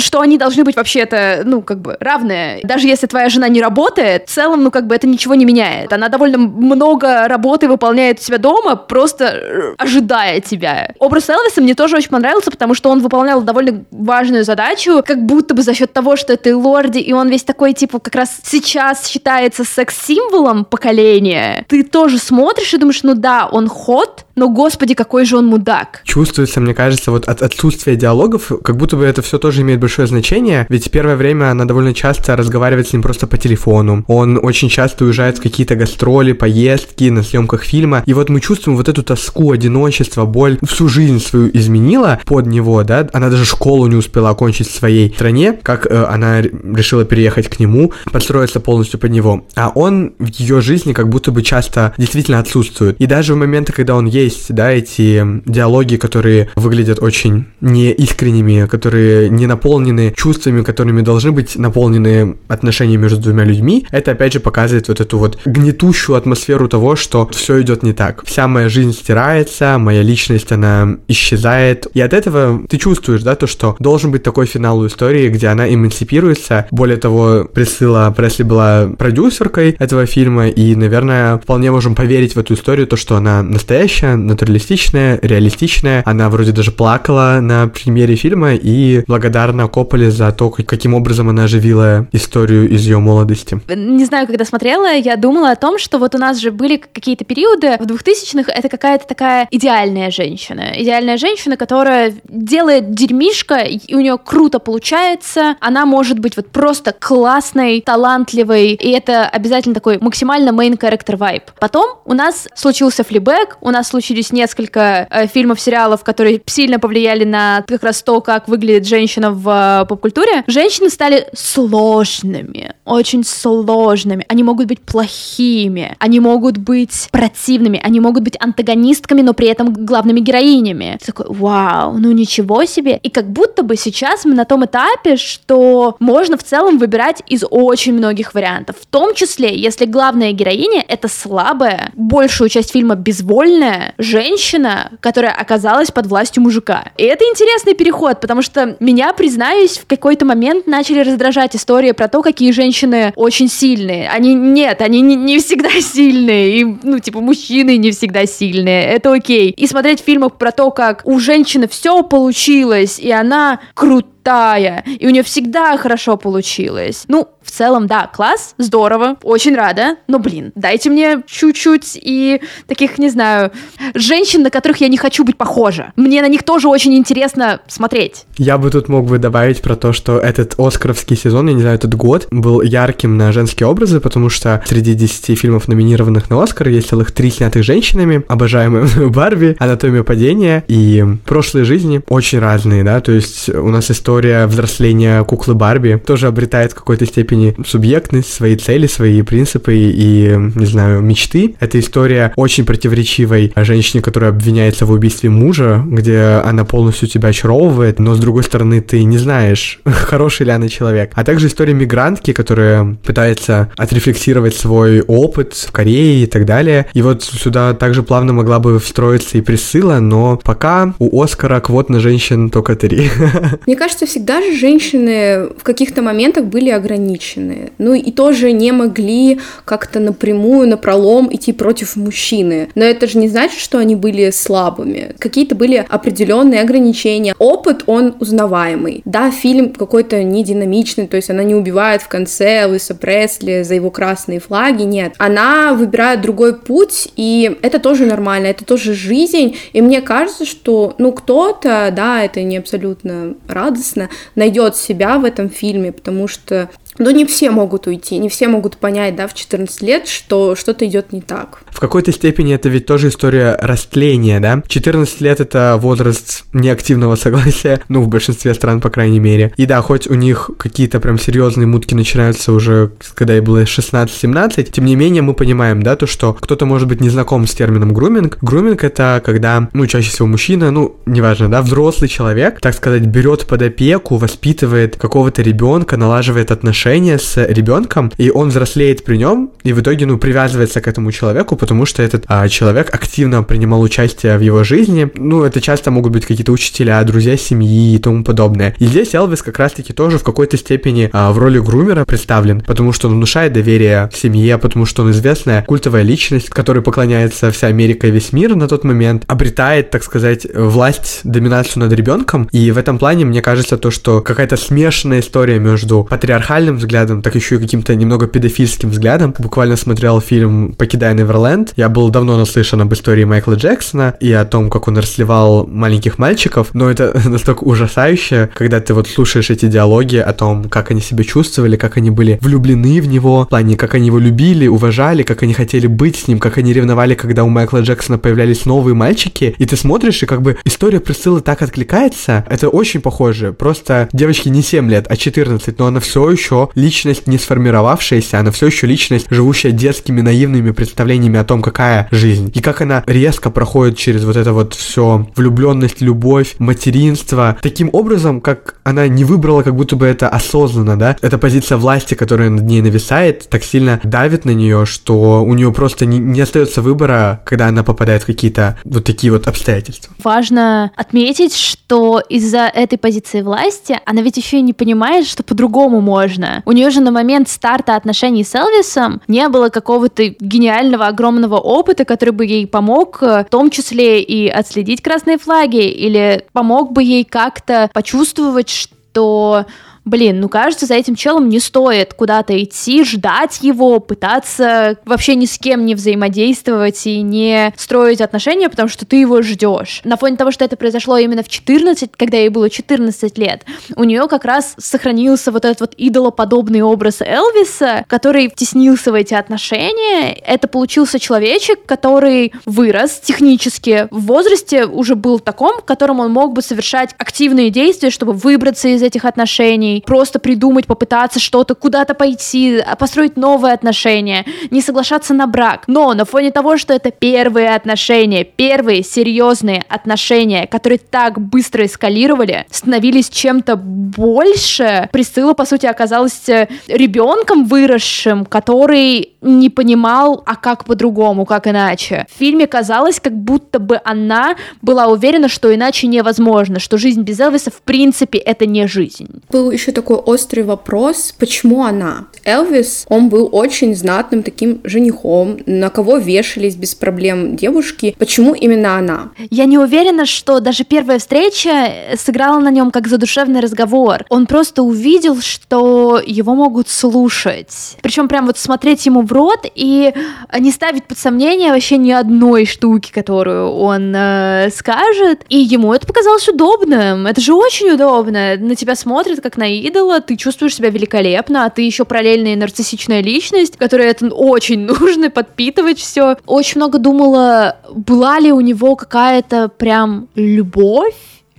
что они должны быть вообще-то, ну, как бы равные. Даже если твоя жена не работает, в целом целом, ну, как бы это ничего не меняет. Она довольно много работы выполняет у себя дома, просто э, ожидая тебя. Образ Элвиса мне тоже очень понравился, потому что он выполнял довольно важную задачу, как будто бы за счет того, что это лорди, и он весь такой, типа, как раз сейчас считается секс-символом поколения. Ты тоже смотришь и думаешь, ну да, он ход, но, господи, какой же он мудак. Чувствуется, мне кажется, вот от отсутствия диалогов, как будто бы это все тоже имеет большое значение, ведь первое время она довольно часто разговаривает с ним просто по телефону. Он очень часто уезжает в какие-то гастроли, поездки на съемках фильма, и вот мы чувствуем вот эту тоску, одиночество, боль. Всю жизнь свою изменила под него, да, она даже школу не успела окончить в своей стране, как э, она решила переехать к нему, подстроиться полностью под него. А он в ее жизни как будто бы часто действительно отсутствует. И даже в моменты, когда он есть, да, эти диалоги, которые выглядят очень неискренними, которые не наполнены чувствами, которыми должны быть наполнены отношения между двумя людьми, это опять же показывает вот эту вот гнетущую атмосферу того, что все идет не так. Вся моя жизнь стирается, моя личность, она исчезает. И от этого ты чувствуешь, да, то, что должен быть такой финал у истории, где она эмансипируется. Более того, Присыла Пресли была продюсеркой этого фильма, и, наверное, вполне можем поверить в эту историю, то, что она настоящая, натуралистичная, реалистичная. Она вроде даже плакала на премьере фильма и благодарна Копполе за то, каким образом она оживила историю из ее молодости. Не знаю, когда смотрела, я думала о том, что вот у нас же были какие-то периоды в 2000-х, это какая-то такая идеальная женщина. Идеальная женщина, которая делает дерьмишко, и у нее круто получается. Она может быть вот просто классной, талантливой, и это обязательно такой максимально main character vibe. Потом у нас случился флибэк, у нас случились несколько э, фильмов, сериалов, которые сильно повлияли на как раз то, как выглядит женщина в э, поп-культуре. Женщины стали сложными, очень сложными. Они могут быть плохими, они могут быть противными, они могут быть антагонистками, но при этом главными героинями. Ты такой, вау, ну ничего себе. И как будто бы сейчас мы на том этапе, что можно в целом выбирать из очень многих вариантов. В том числе, если главная героиня — это слабая, большую часть фильма безвольная женщина, которая оказалась под властью мужика. И это интересный переход, потому что меня, признаюсь, в какой-то момент начали раздражать истории про то, какие женщины очень сильные. Они нет, они не, не всегда сильные, и, ну, типа, мужчины не всегда сильные, это окей. И смотреть фильмы про то, как у женщины все получилось, и она крутая, и у нее всегда хорошо получилось. Ну, в целом, да, класс, здорово, очень рада, но, блин, дайте мне чуть-чуть и таких, не знаю, женщин, на которых я не хочу быть похожа. Мне на них тоже очень интересно смотреть. Я бы тут мог бы добавить про то, что этот оскаровский сезон, я не знаю, этот год был ярким на женские образы, потому что среди 10 фильмов, номинированных на Оскар, есть целых три снятых женщинами, обожаемые Барби, Анатомия падения и прошлые жизни очень разные, да, то есть у нас история взросления куклы Барби тоже обретает в какой-то степени степени субъектность, свои цели, свои принципы и, не знаю, мечты. Это история очень противоречивой женщине, которая обвиняется в убийстве мужа, где она полностью тебя очаровывает, но с другой стороны ты не знаешь, хороший ли она человек. А также история мигрантки, которая пытается отрефлексировать свой опыт в Корее и так далее. И вот сюда также плавно могла бы встроиться и присыла, но пока у Оскара квот на женщин только три. Мне кажется, всегда же женщины в каких-то моментах были ограничены женщины. Ну и тоже не могли как-то напрямую, напролом идти против мужчины. Но это же не значит, что они были слабыми. Какие-то были определенные ограничения. Опыт, он узнаваемый. Да, фильм какой-то не динамичный, то есть она не убивает в конце Луиса Пресли за его красные флаги, нет. Она выбирает другой путь, и это тоже нормально, это тоже жизнь, и мне кажется, что, ну, кто-то, да, это не абсолютно радостно, найдет себя в этом фильме, потому что но не все могут уйти, не все могут понять, да, в 14 лет, что что-то идет не так. В какой-то степени это ведь тоже история растления, да? 14 лет это возраст неактивного согласия, ну, в большинстве стран, по крайней мере. И да, хоть у них какие-то прям серьезные мутки начинаются уже, когда ей было 16-17, тем не менее мы понимаем, да, то, что кто-то может быть не знаком с термином груминг. Груминг это когда, ну, чаще всего мужчина, ну, неважно, да, взрослый человек, так сказать, берет под опеку, воспитывает какого-то ребенка, налаживает отношения отношения с ребенком, и он взрослеет при нем, и в итоге, ну, привязывается к этому человеку, потому что этот а, человек активно принимал участие в его жизни. Ну, это часто могут быть какие-то учителя, друзья семьи и тому подобное. И здесь Элвис как раз-таки тоже в какой-то степени а, в роли грумера представлен, потому что он внушает доверие семье, потому что он известная культовая личность, которой поклоняется вся Америка и весь мир на тот момент, обретает, так сказать, власть, доминацию над ребенком. И в этом плане мне кажется то, что какая-то смешанная история между патриархальным сексуальным взглядом, так еще и каким-то немного педофильским взглядом. Буквально смотрел фильм «Покидая Неверленд». Я был давно наслышан об истории Майкла Джексона и о том, как он расливал маленьких мальчиков, но это настолько ужасающе, когда ты вот слушаешь эти диалоги о том, как они себя чувствовали, как они были влюблены в него, в плане, как они его любили, уважали, как они хотели быть с ним, как они ревновали, когда у Майкла Джексона появлялись новые мальчики, и ты смотришь, и как бы история Присциллы так откликается, это очень похоже, просто девочке не 7 лет, а 14, но она все еще личность не сформировавшаяся, она все еще личность, живущая детскими наивными представлениями о том, какая жизнь, и как она резко проходит через вот это вот все влюбленность, любовь, материнство, таким образом, как она не выбрала как будто бы это осознанно, да, эта позиция власти, которая над ней нависает, так сильно давит на нее, что у нее просто не, не остается выбора, когда она попадает в какие-то вот такие вот обстоятельства. Важно отметить, что из-за этой позиции власти она ведь еще и не понимает, что по-другому можно. У нее же на момент старта отношений с Элвисом не было какого-то гениального, огромного опыта, который бы ей помог, в том числе и отследить красные флаги, или помог бы ей как-то почувствовать, что блин, ну кажется, за этим челом не стоит куда-то идти, ждать его, пытаться вообще ни с кем не взаимодействовать и не строить отношения, потому что ты его ждешь. На фоне того, что это произошло именно в 14, когда ей было 14 лет, у нее как раз сохранился вот этот вот идолоподобный образ Элвиса, который втеснился в эти отношения. Это получился человечек, который вырос технически в возрасте, уже был таком, в котором он мог бы совершать активные действия, чтобы выбраться из этих отношений, просто придумать, попытаться что-то, куда-то пойти, построить новые отношения, не соглашаться на брак. Но на фоне того, что это первые отношения, первые серьезные отношения, которые так быстро эскалировали, становились чем-то больше, Присцилла, по сути, оказалась э, ребенком выросшим, который не понимал, а как по-другому, как иначе. В фильме казалось, как будто бы она была уверена, что иначе невозможно, что жизнь без Элвиса в принципе это не жизнь. Был еще такой острый вопрос, почему она? Элвис, он был очень знатным таким женихом, на кого вешались без проблем девушки. Почему именно она? Я не уверена, что даже первая встреча сыграла на нем как задушевный разговор. Он просто увидел, что его могут слушать. Причем прям вот смотреть ему в рот и не ставить под сомнение вообще ни одной штуки, которую он э, скажет. И ему это показалось удобным. Это же очень удобно. На тебя смотрят как на идола, ты чувствуешь себя великолепно, а ты еще параллельная нарциссичная личность, которая это очень нужно подпитывать все. Очень много думала, была ли у него какая-то прям любовь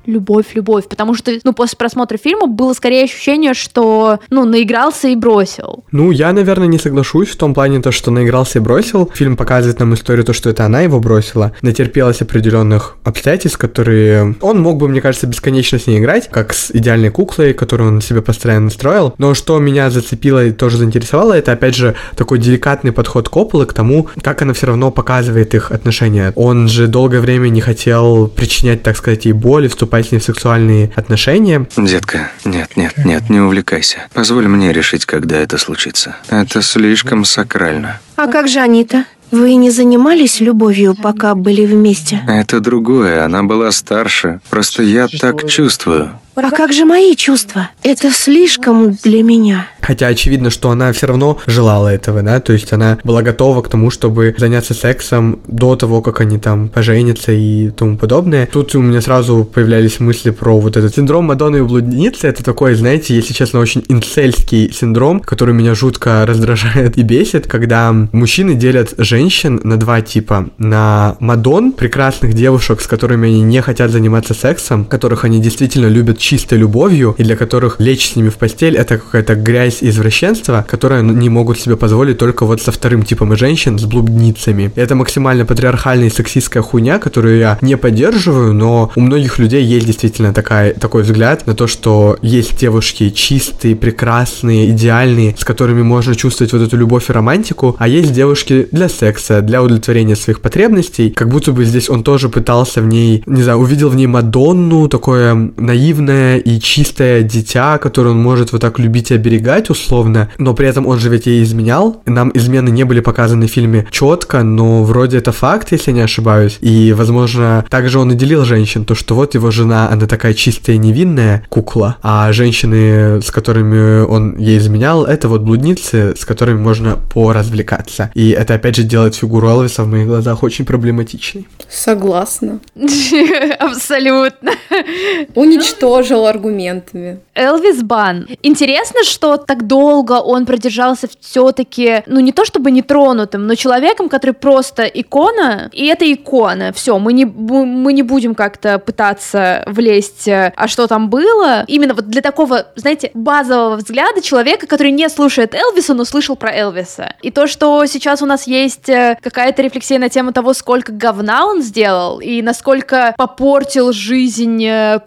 любовь, любовь, потому что, ну, после просмотра фильма было скорее ощущение, что, ну, наигрался и бросил. Ну, я, наверное, не соглашусь в том плане, то, что наигрался и бросил. Фильм показывает нам историю, то, что это она его бросила, натерпелась определенных обстоятельств, которые он мог бы, мне кажется, бесконечно с ней играть, как с идеальной куклой, которую он себе постоянно настроил. Но что меня зацепило и тоже заинтересовало, это, опять же, такой деликатный подход Копполы к тому, как она все равно показывает их отношения. Он же долгое время не хотел причинять, так сказать, ей боль, вступать вступать с ней в сексуальные отношения. Детка, нет, нет, нет, не увлекайся. Позволь мне решить, когда это случится. Это слишком сакрально. А как же Анита? Вы не занимались любовью, пока были вместе? Это другое, она была старше. Просто я так чувствую. А как же мои чувства? Это слишком для меня. Хотя очевидно, что она все равно желала этого, да, то есть она была готова к тому, чтобы заняться сексом до того, как они там поженятся и тому подобное. Тут у меня сразу появлялись мысли про вот этот синдром Мадонны и блудницы. Это такой, знаете, если честно, очень инцельский синдром, который меня жутко раздражает и бесит, когда мужчины делят женщин на два типа. На Мадон, прекрасных девушек, с которыми они не хотят заниматься сексом, которых они действительно любят чистой любовью, и для которых лечь с ними в постель это какая-то грязь и извращенство, которое не могут себе позволить только вот со вторым типом женщин, с блудницами. Это максимально патриархальная и сексистская хуйня, которую я не поддерживаю, но у многих людей есть действительно такая, такой взгляд на то, что есть девушки чистые, прекрасные, идеальные, с которыми можно чувствовать вот эту любовь и романтику, а есть девушки для секса, для удовлетворения своих потребностей, как будто бы здесь он тоже пытался в ней, не знаю, увидел в ней Мадонну, такое наивное, невинное и чистое дитя, которое он может вот так любить и оберегать условно, но при этом он же ведь ей изменял. Нам измены не были показаны в фильме четко, но вроде это факт, если не ошибаюсь. И, возможно, также он и делил женщин, то, что вот его жена, она такая чистая невинная кукла, а женщины, с которыми он ей изменял, это вот блудницы, с которыми можно поразвлекаться. И это, опять же, делает фигуру Элвиса в моих глазах очень проблематичной. Согласна. Абсолютно. Уничтожил аргументами. Элвис Бан. Интересно, что так долго он продержался все-таки, ну не то чтобы нетронутым, но человеком, который просто икона, и это икона. Все, мы не, мы не будем как-то пытаться влезть, э, а что там было. Именно вот для такого, знаете, базового взгляда человека, который не слушает Элвиса, но слышал про Элвиса. И то, что сейчас у нас есть э, какая-то рефлексия на тему того, сколько говна он сделал, и насколько попортил жизнь э,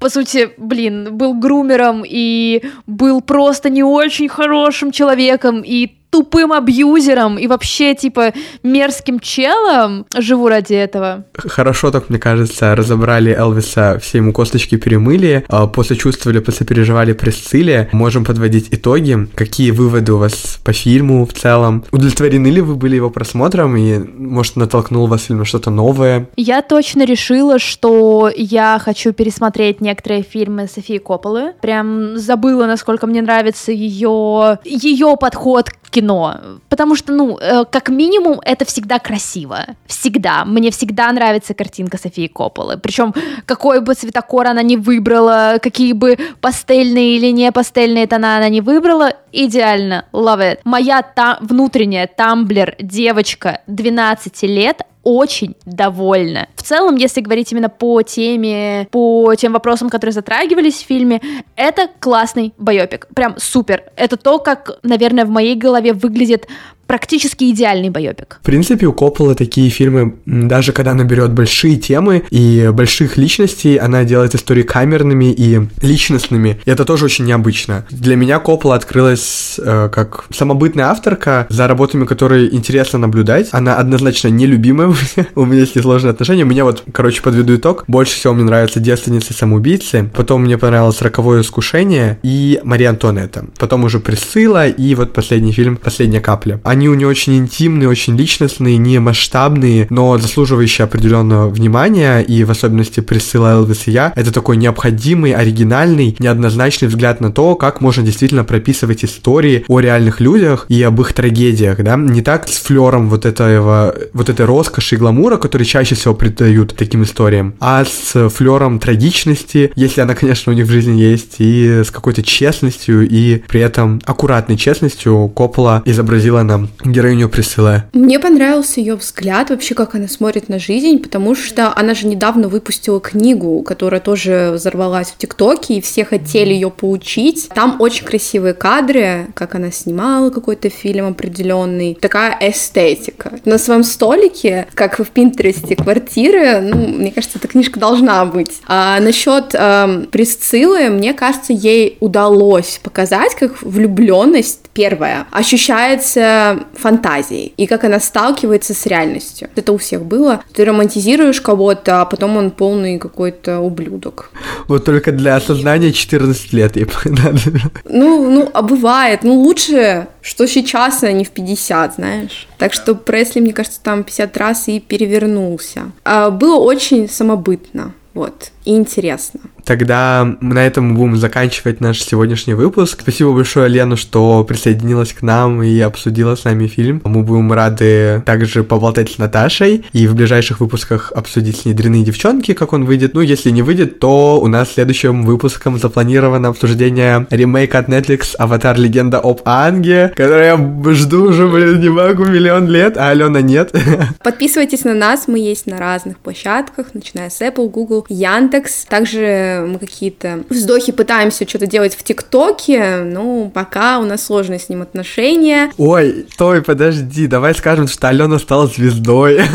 По сути, блин, был грумером и был просто не очень хорошим человеком, и тупым абьюзером и вообще, типа, мерзким челом живу ради этого. Хорошо, так, мне кажется, разобрали Элвиса, все ему косточки перемыли, а после чувствовали, после переживали Пресцилле. Можем подводить итоги. Какие выводы у вас по фильму в целом? Удовлетворены ли вы были его просмотром и, может, натолкнул вас фильм на что-то новое? Я точно решила, что я хочу пересмотреть некоторые фильмы Софии Копполы. Прям забыла, насколько мне нравится ее, ее подход к кино, потому что, ну, э, как минимум, это всегда красиво, всегда. Мне всегда нравится картинка Софии Копполы, причем какой бы цветокор она ни выбрала, какие бы пастельные или не пастельные тона она не выбрала, идеально, love it. Моя та внутренняя тамблер девочка 12 лет очень довольна. В целом, если говорить именно по теме, по тем вопросам, которые затрагивались в фильме, это классный байопик. Прям супер. Это то, как, наверное, в моей голове выглядит практически идеальный байопик. В принципе, у Копполы такие фильмы, даже когда она берет большие темы и больших личностей, она делает истории камерными и личностными. И это тоже очень необычно. Для меня Коппола открылась э, как самобытная авторка, за работами которой интересно наблюдать. Она однозначно нелюбимая у меня есть сложные отношения. У меня вот, короче, подведу итог. Больше всего мне нравятся «Девственницы самоубийцы», потом мне понравилось «Роковое искушение» и «Мария Антуанетта». Потом уже «Присцилла» и вот последний фильм «Последняя капля». У нее очень интимные, очень личностные, не масштабные, но заслуживающие определенного внимания, и в особенности Присыла Элвис и я, это такой необходимый, оригинальный, неоднозначный взгляд на то, как можно действительно прописывать истории о реальных людях и об их трагедиях, да, не так с флером вот этого, вот этой роскоши и гламура, который чаще всего придают таким историям, а с флером трагичности, если она, конечно, у них в жизни есть, и с какой-то честностью, и при этом аккуратной честностью Коппола изобразила нам героиню Присцилла? Мне понравился ее взгляд, вообще, как она смотрит на жизнь, потому что она же недавно выпустила книгу, которая тоже взорвалась в ТикТоке, и все хотели ее поучить. Там очень красивые кадры, как она снимала какой-то фильм определенный, такая эстетика. На своем столике, как в Пинтересте квартиры, ну, мне кажется, эта книжка должна быть. А насчет э, Присциллы, мне кажется, ей удалось показать, как влюбленность первая ощущается фантазией и как она сталкивается с реальностью. Это у всех было. Ты романтизируешь кого-то, а потом он полный какой-то ублюдок. Вот только для осознания 14 лет ей Ну, ну, а бывает. Ну, лучше, что сейчас, а не в 50, знаешь. Так что Пресли, мне кажется, там 50 раз и перевернулся. А было очень самобытно. Вот, и интересно. Тогда на этом мы будем заканчивать наш сегодняшний выпуск. Спасибо большое, Лену, что присоединилась к нам и обсудила с нами фильм. Мы будем рады также поболтать с Наташей и в ближайших выпусках обсудить с ней «Дряные девчонки», как он выйдет. Ну, если не выйдет, то у нас следующим выпуском запланировано обсуждение ремейка от Netflix «Аватар. Легенда об Анге», который я жду уже, блин, не могу, миллион лет, а Алена нет. Подписывайтесь на нас, мы есть на разных площадках, начиная с Apple, Google, Яндекс. Также мы какие-то вздохи пытаемся что-то делать в ТикТоке, ну, пока у нас сложные с ним отношения. Ой, стой, подожди, давай скажем, что Алена стала звездой.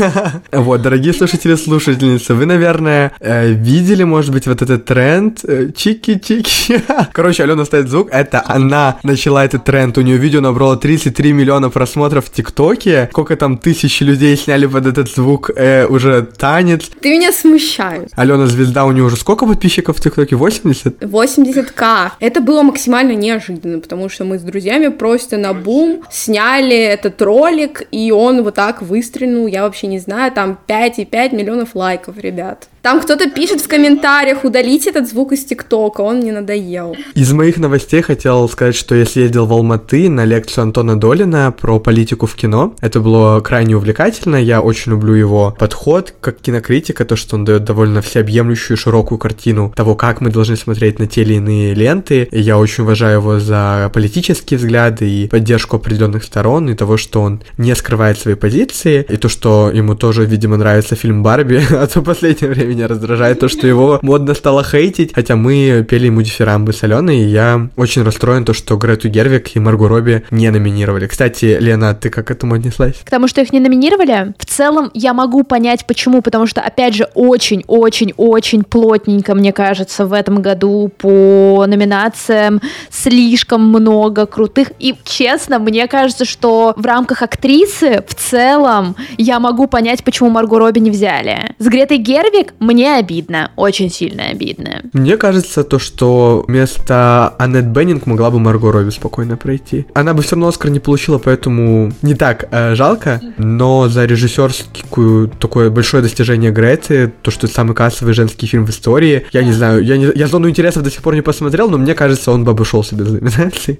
Вот, дорогие слушатели, слушательницы, вы, наверное, э, видели, может быть, вот этот тренд э, чики-чики. Короче, Алена ставит звук, это она начала этот тренд, у нее видео набрало 33 миллиона просмотров в ТикТоке, сколько там тысячи людей сняли под этот звук э, уже танец. Ты меня смущаешь. Алена звезда, у нее уже сколько подписчиков подписчиков в ТикТоке 80? 80к. Это было максимально неожиданно, потому что мы с друзьями просто на бум сняли этот ролик, и он вот так выстрелил, я вообще не знаю, там 5,5 миллионов лайков, ребят. Там кто-то пишет в комментариях, удалите этот звук из ТикТока, он мне надоел. Из моих новостей хотел сказать, что я съездил в Алматы на лекцию Антона Долина про политику в кино. Это было крайне увлекательно, я очень люблю его подход как кинокритика, то, что он дает довольно всеобъемлющую широкую картину того, как мы должны смотреть на те или иные ленты. И я очень уважаю его за политические взгляды и поддержку определенных сторон, и того, что он не скрывает свои позиции, и то, что ему тоже, видимо, нравится фильм Барби, а то последнее время меня раздражает то, что его модно стало хейтить, хотя мы пели ему дифирамбы соленые, и я очень расстроен то, что Грету Гервик и Маргу Робби не номинировали. Кстати, Лена, ты как к этому отнеслась? К тому, что их не номинировали, в целом я могу понять, почему, потому что, опять же, очень-очень-очень плотненько, мне кажется, в этом году по номинациям слишком много крутых, и, честно, мне кажется, что в рамках актрисы в целом я могу понять, почему Маргу Робби не взяли. С Гретой Гервик мне обидно, очень сильно обидно. Мне кажется, то, что вместо Аннет Беннинг могла бы Марго Робби спокойно пройти. Она бы все равно Оскар не получила, поэтому не так э, жалко, но за режиссерскую такое большое достижение Греты, то, что это самый кассовый женский фильм в истории, я не знаю, я, не, я «Зону интересов» до сих пор не посмотрел, но мне кажется, он бы обошелся без номинации.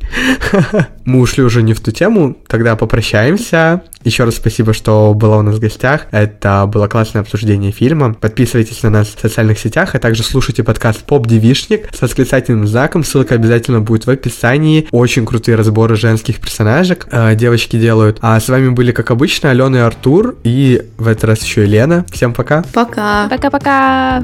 Мы ушли уже не в ту тему, тогда попрощаемся. Еще раз спасибо, что была у нас в гостях. Это было классное обсуждение фильма. Подписывайтесь на нас в социальных сетях, а также слушайте подкаст Поп Девишник с восклицательным знаком. Ссылка обязательно будет в описании. Очень крутые разборы женских персонажек э, девочки делают. А с вами были, как обычно, Алена и Артур. И в этот раз еще и Лена. Всем пока. Пока. Пока-пока.